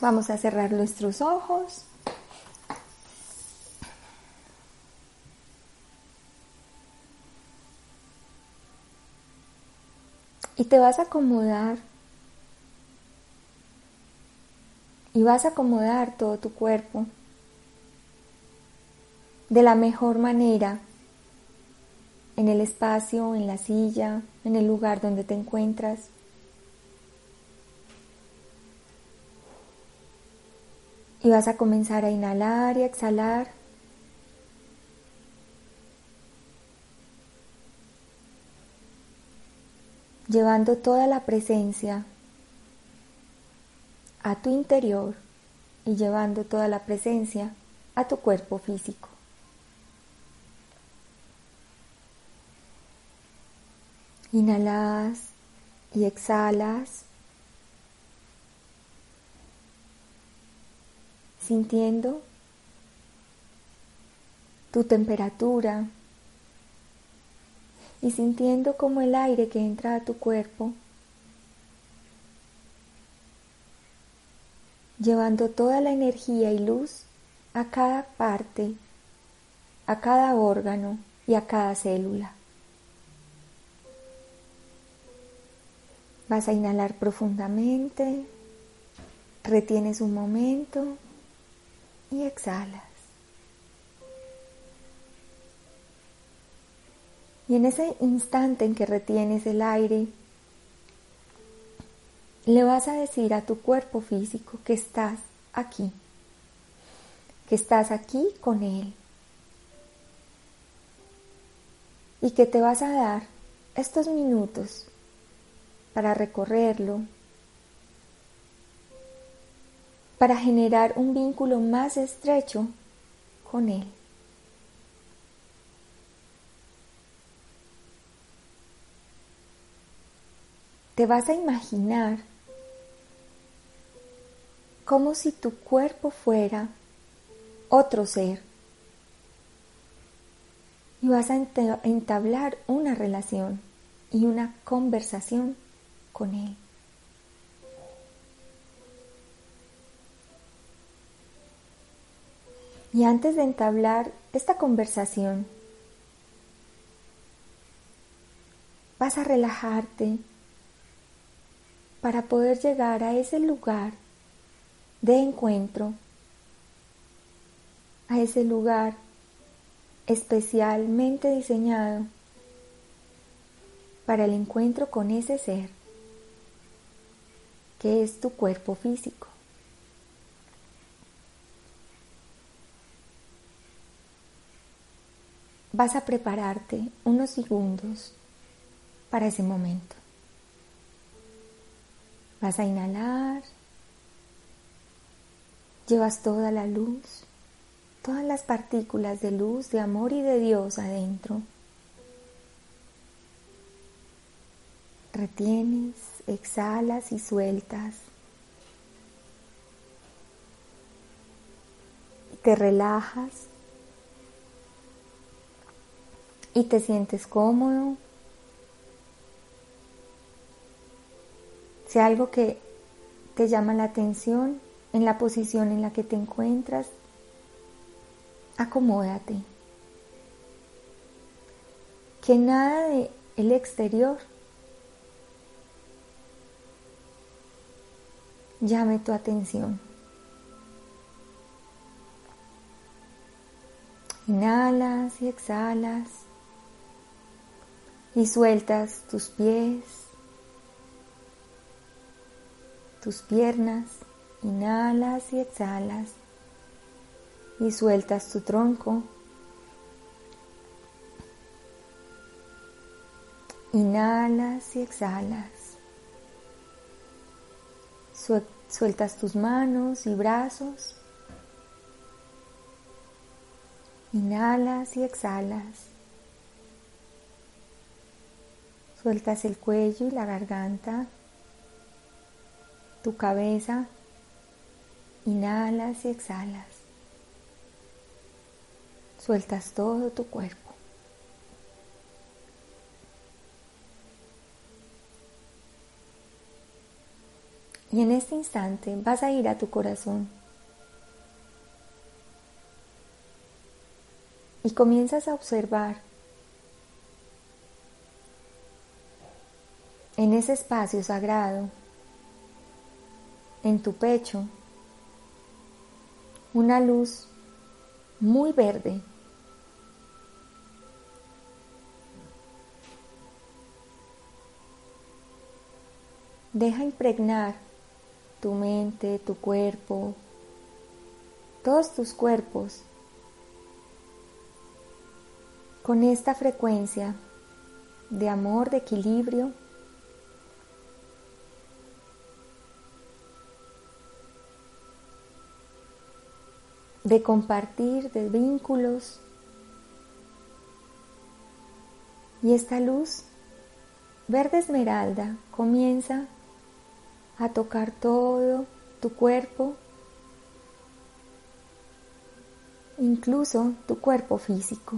Vamos a cerrar nuestros ojos. Y te vas a acomodar. Y vas a acomodar todo tu cuerpo de la mejor manera en el espacio, en la silla, en el lugar donde te encuentras. Y vas a comenzar a inhalar y a exhalar. Llevando toda la presencia a tu interior y llevando toda la presencia a tu cuerpo físico. Inhalas y exhalas, sintiendo tu temperatura y sintiendo como el aire que entra a tu cuerpo, llevando toda la energía y luz a cada parte, a cada órgano y a cada célula. Vas a inhalar profundamente, retienes un momento y exhalas. Y en ese instante en que retienes el aire, le vas a decir a tu cuerpo físico que estás aquí, que estás aquí con él y que te vas a dar estos minutos para recorrerlo, para generar un vínculo más estrecho con Él. Te vas a imaginar como si tu cuerpo fuera otro ser y vas a entablar una relación y una conversación con Él. Y antes de entablar esta conversación, vas a relajarte para poder llegar a ese lugar de encuentro, a ese lugar especialmente diseñado para el encuentro con ese ser que es tu cuerpo físico. Vas a prepararte unos segundos para ese momento. Vas a inhalar, llevas toda la luz, todas las partículas de luz, de amor y de Dios adentro. Retienes exhalas y sueltas. Te relajas y te sientes cómodo. Si algo que te llama la atención en la posición en la que te encuentras, acomódate. Que nada de el exterior llame tu atención. Inhalas y exhalas y sueltas tus pies, tus piernas, inhalas y exhalas y sueltas tu tronco. Inhalas y exhalas. Sueltas tus manos y brazos. Inhalas y exhalas. Sueltas el cuello y la garganta, tu cabeza. Inhalas y exhalas. Sueltas todo tu cuerpo. Y en este instante vas a ir a tu corazón. Y comienzas a observar en ese espacio sagrado, en tu pecho, una luz muy verde. Deja impregnar tu mente, tu cuerpo, todos tus cuerpos con esta frecuencia de amor, de equilibrio de compartir, de vínculos. Y esta luz verde esmeralda comienza a tocar todo tu cuerpo, incluso tu cuerpo físico.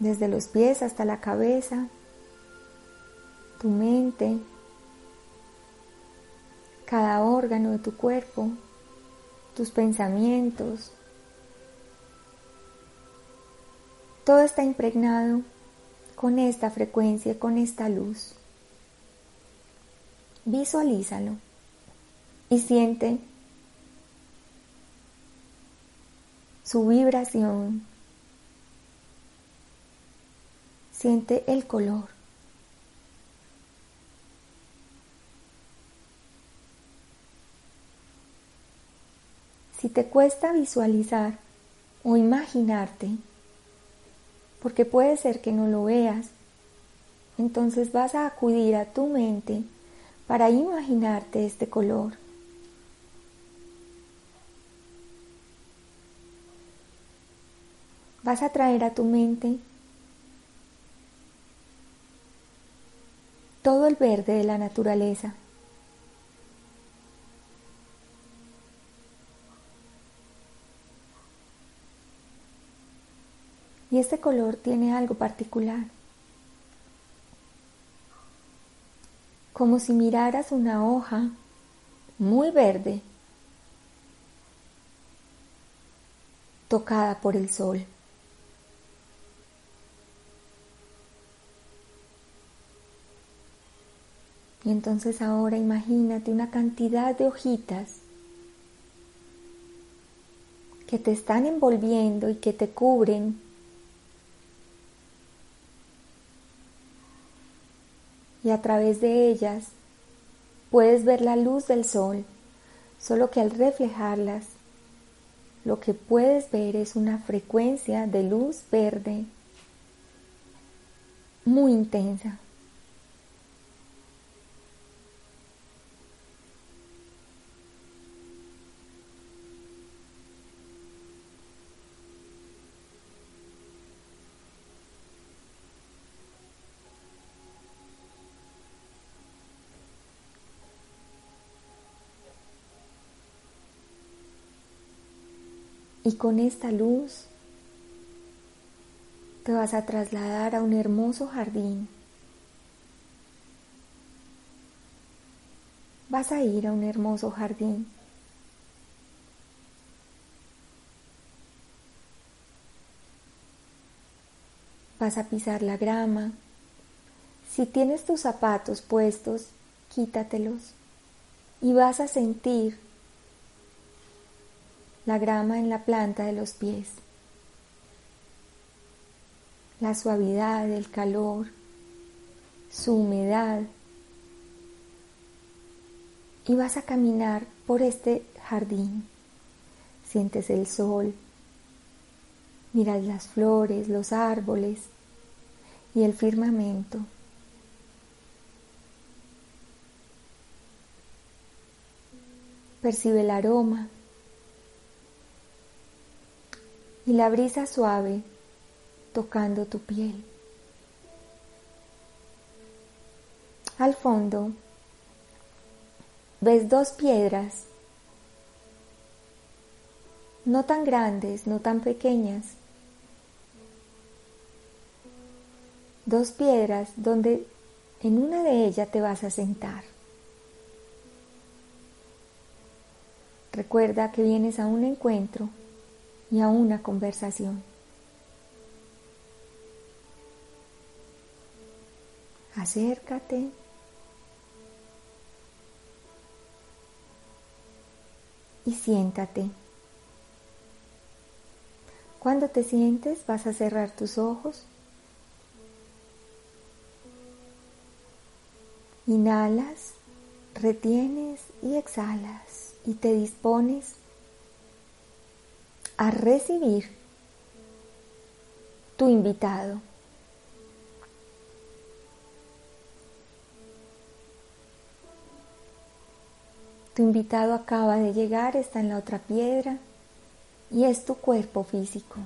Desde los pies hasta la cabeza, tu mente, cada órgano de tu cuerpo, tus pensamientos. Todo está impregnado con esta frecuencia, con esta luz. Visualízalo y siente su vibración. Siente el color. Si te cuesta visualizar o imaginarte, porque puede ser que no lo veas, entonces vas a acudir a tu mente para imaginarte este color. Vas a traer a tu mente todo el verde de la naturaleza. Este color tiene algo particular. Como si miraras una hoja muy verde tocada por el sol. Y entonces ahora imagínate una cantidad de hojitas que te están envolviendo y que te cubren y a través de ellas puedes ver la luz del sol, solo que al reflejarlas, lo que puedes ver es una frecuencia de luz verde muy intensa. Y con esta luz te vas a trasladar a un hermoso jardín. Vas a ir a un hermoso jardín. Vas a pisar la grama. Si tienes tus zapatos puestos, quítatelos y vas a sentir la grama en la planta de los pies, la suavidad, el calor, su humedad. Y vas a caminar por este jardín. Sientes el sol, miras las flores, los árboles y el firmamento. Percibe el aroma y la brisa suave tocando tu piel. Al fondo ves dos piedras, no tan grandes, no tan pequeñas, dos piedras donde en una de ellas te vas a sentar. Recuerda que vienes a un encuentro y a una conversación. Acércate. Y siéntate. Cuando te sientes vas a cerrar tus ojos. Inhalas, retienes y exhalas y te dispones a recibir tu invitado. Tu invitado acaba de llegar, está en la otra piedra y es tu cuerpo físico.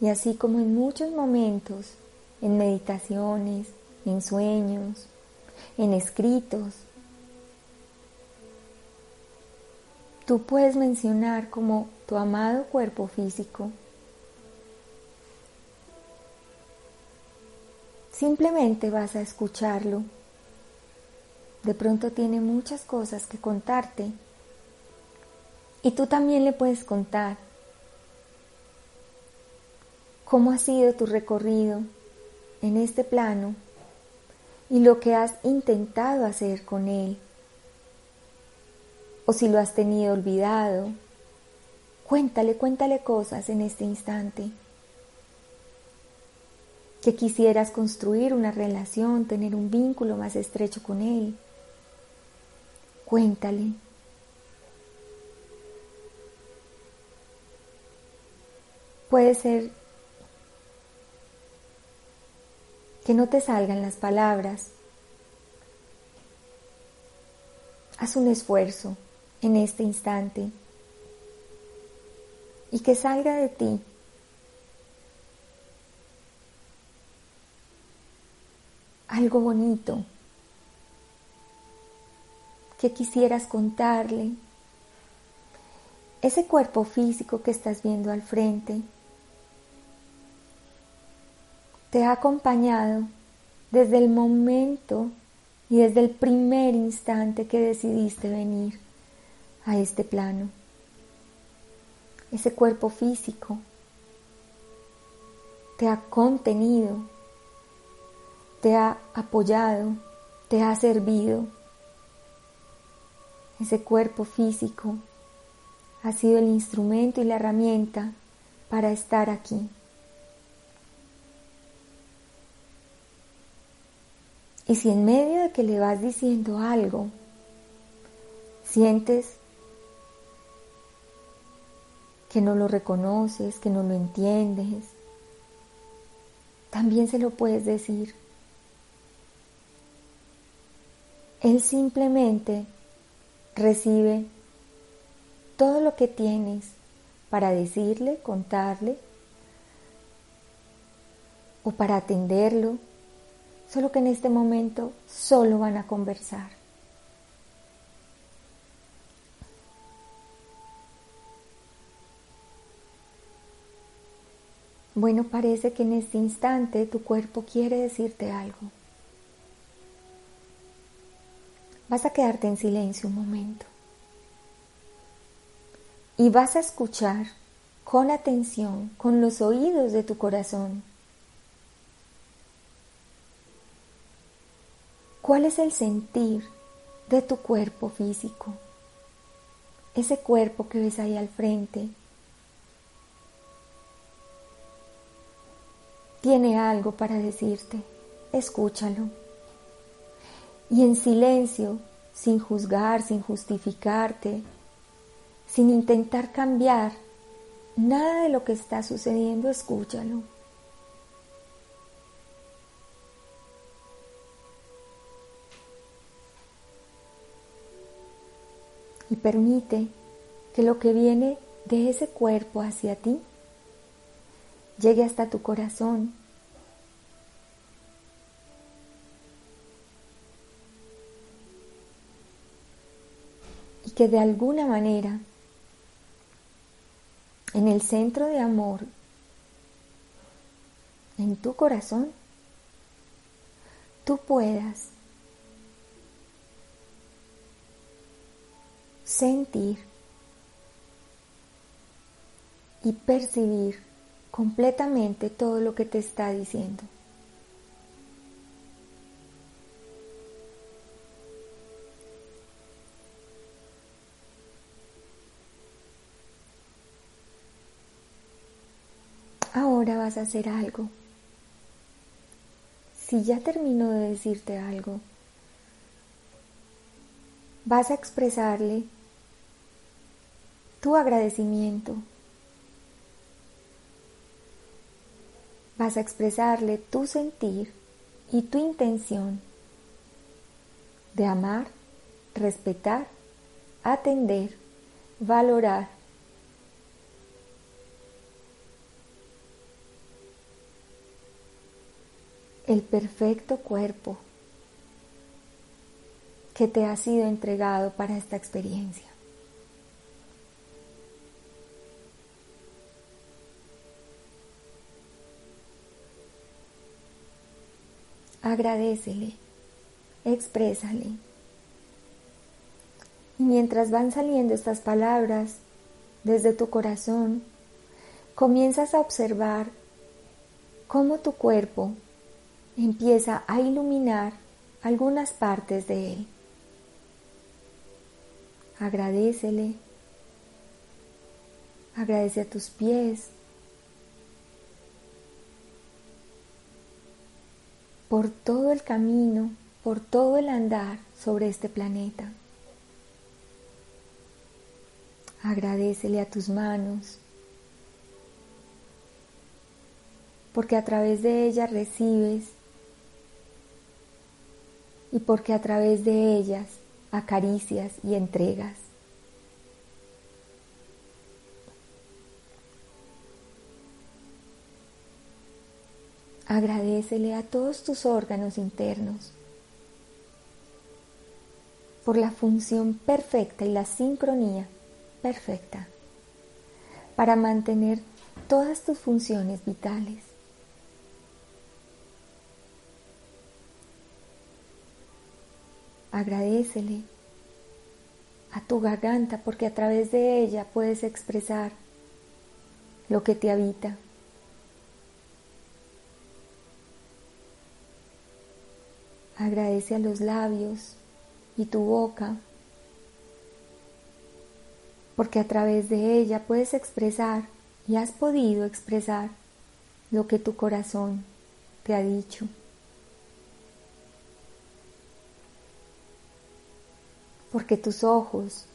Y así como en muchos momentos, en meditaciones, en sueños, en escritos, tú puedes mencionar como tu amado cuerpo físico. Simplemente vas a escucharlo. De pronto tiene muchas cosas que contarte. Y tú también le puedes contar cómo ha sido tu recorrido en este plano y lo que has intentado hacer con él. O si lo has tenido olvidado, cuéntale, cuéntale cosas en este instante. Que quisieras construir una relación, tener un vínculo más estrecho con él. Cuéntale. Puede ser que no te salgan las palabras. Haz un esfuerzo en este instante y que salga de ti. Algo bonito que quisieras contarle, ese cuerpo físico que estás viendo al frente te ha acompañado desde el momento y desde el primer instante que decidiste venir a este plano. Ese cuerpo físico te ha contenido, te ha apoyado, te ha servido. Ese cuerpo físico ha sido el instrumento y la herramienta para estar aquí. Y si en medio de que le vas diciendo algo, sientes que no lo reconoces, que no lo entiendes, también se lo puedes decir. Él simplemente recibe todo lo que tienes para decirle, contarle o para atenderlo solo que en este momento solo van a conversar. Bueno, parece que en este instante tu cuerpo quiere decirte algo. Vas a quedarte en silencio un momento. Y vas a escuchar con atención, con los oídos de tu corazón, ¿Cuál es el sentir de tu cuerpo físico? Ese cuerpo que ves ahí al frente. Tiene algo para decirte. Escúchalo. Y en silencio, sin juzgar, sin justificarte, sin intentar cambiar nada de lo que está sucediendo, escúchalo. Y permite que lo que viene de ese cuerpo hacia ti llegue hasta tu corazón. Y que de alguna manera en el centro de amor, en tu corazón, tú puedas sentir y percibir completamente todo lo que te está diciendo. Ahora vas a hacer algo. Si ya terminó de decirte algo, vas a expresarle tu agradecimiento. Vas a expresarle tu sentir y tu intención de amar, respetar, atender, valorar. el perfecto cuerpo que te ha sido entregado para esta experiencia. Agradecele, exprésale. Y mientras van saliendo estas palabras desde tu corazón, comienzas a observar cómo tu cuerpo empieza a iluminar algunas partes de él. Agradecele, agradece a tus pies, por todo el camino, por todo el andar sobre este planeta. Agradecele a tus manos, porque a través de ellas recibes y porque a través de ellas acaricias y entregas. Agradecele a todos tus órganos internos por la función perfecta y la sincronía perfecta para mantener todas tus funciones vitales. Agradecele a tu garganta porque a través de ella puedes expresar lo que te habita. Agradece a los labios y tu boca, porque a través de ella puedes expresar y has podido expresar lo que tu corazón te ha dicho. Porque tus ojos,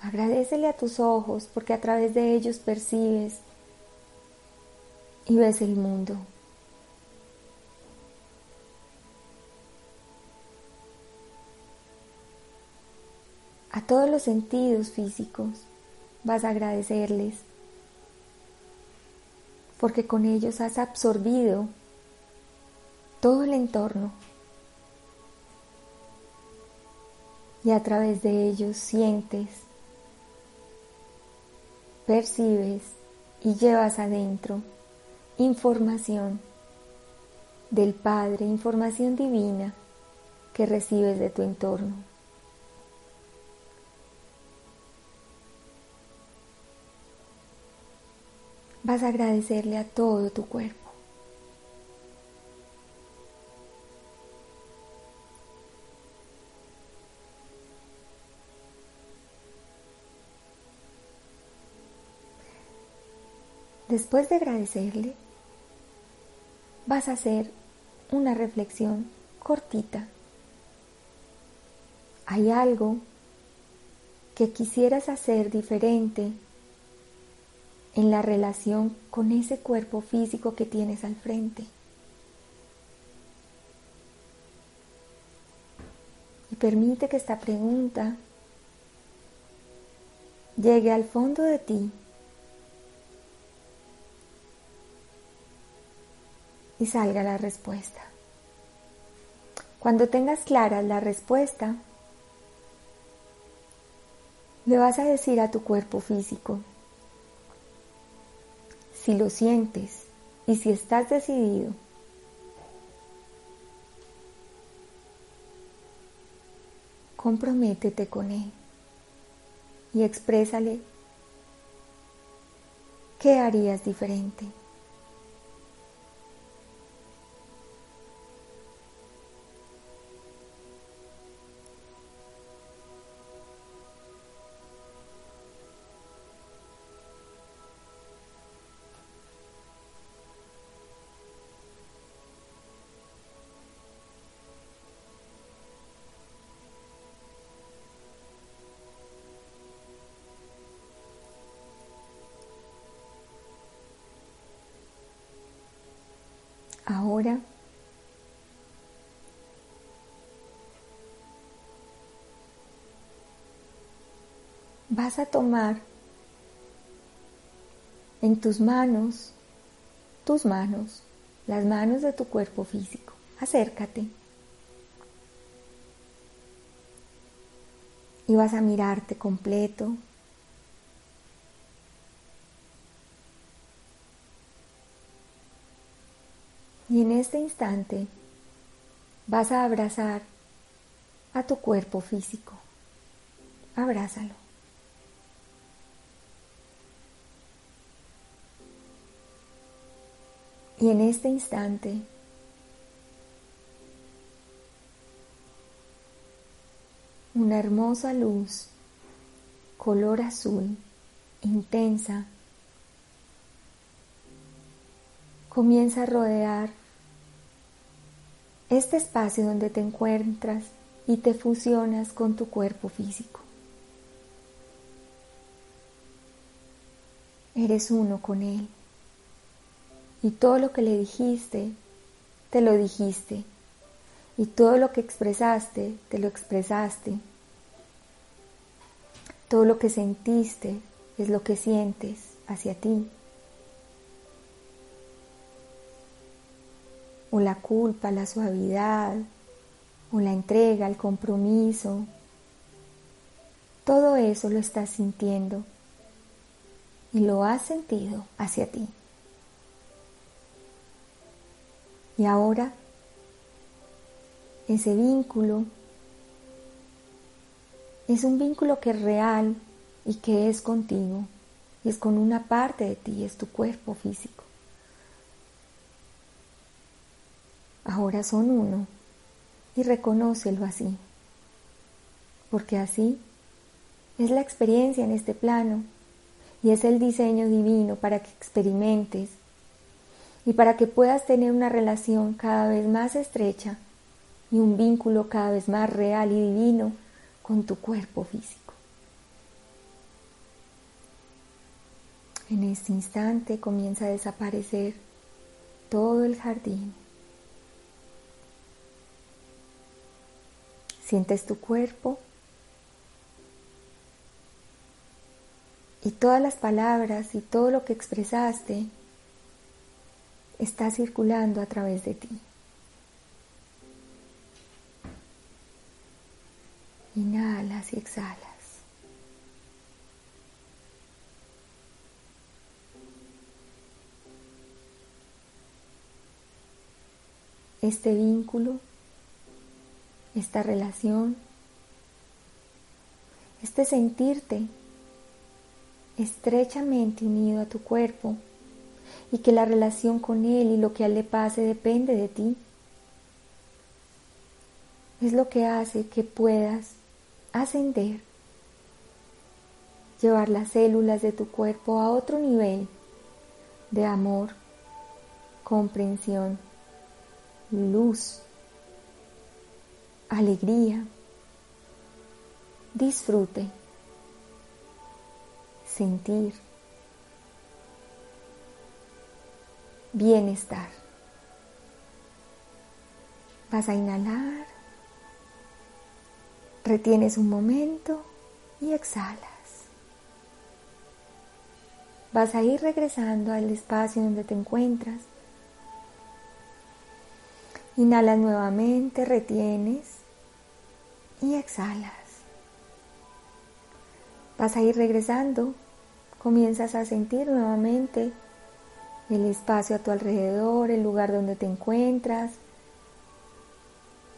agradecele a tus ojos porque a través de ellos percibes y ves el mundo. A todos los sentidos físicos vas a agradecerles, porque con ellos has absorbido todo el entorno y a través de ellos sientes, percibes y llevas adentro información del Padre, información divina que recibes de tu entorno. Vas a agradecerle a todo tu cuerpo. Después de agradecerle, vas a hacer una reflexión cortita. ¿Hay algo que quisieras hacer diferente en la relación con ese cuerpo físico que tienes al frente. Y permite que esta pregunta llegue al fondo de ti y salga la respuesta. Cuando tengas clara la respuesta, le vas a decir a tu cuerpo físico, si lo sientes y si estás decidido, comprométete con Él y exprésale qué harías diferente. Ahora vas a tomar en tus manos, tus manos, las manos de tu cuerpo físico. Acércate. Y vas a mirarte completo, En este instante vas a abrazar a tu cuerpo físico. Abrázalo. Y en este instante una hermosa luz color azul intensa comienza a rodear este espacio donde te encuentras y te fusionas con tu cuerpo físico. Eres uno con Él. Y todo lo que le dijiste, te lo dijiste. Y todo lo que expresaste, te lo expresaste. Todo lo que sentiste es lo que sientes hacia ti. O la culpa, la suavidad, o la entrega, el compromiso. Todo eso lo estás sintiendo y lo has sentido hacia ti. Y ahora ese vínculo es un vínculo que es real y que es contigo, es con una parte de ti, es tu cuerpo físico. Ahora son uno. Y reconócelo así, porque así es la experiencia en este plano. Y es el diseño divino para que experimentes. Y para que puedas tener una relación cada vez más estrecha y un vínculo cada vez más real y divino con tu cuerpo físico. En este instante comienza a desaparecer todo el jardín Sientes tu cuerpo y todas las palabras y todo lo que expresaste está circulando a través de ti. Inhalas y exhalas. Este vínculo esta relación, este sentirte estrechamente unido a tu cuerpo y que la relación con él y lo que a él le pase depende de ti, es lo que hace que puedas ascender, llevar las células de tu cuerpo a otro nivel de amor, comprensión, luz alegría, disfrute, sentir, bienestar. Vas a inhalar, retienes un momento y exhalas. Vas a ir regresando al espacio donde te encuentras. Inhalas nuevamente, retienes y exhalas. Vas a ir regresando, comienzas a sentir nuevamente el espacio a tu alrededor, el lugar donde te encuentras.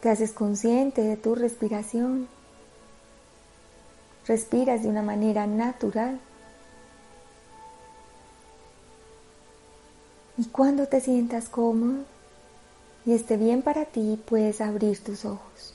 Te haces consciente de tu respiración. Respiras de una manera natural. Y cuando te sientas cómodo y esté bien para ti, puedes abrir tus ojos.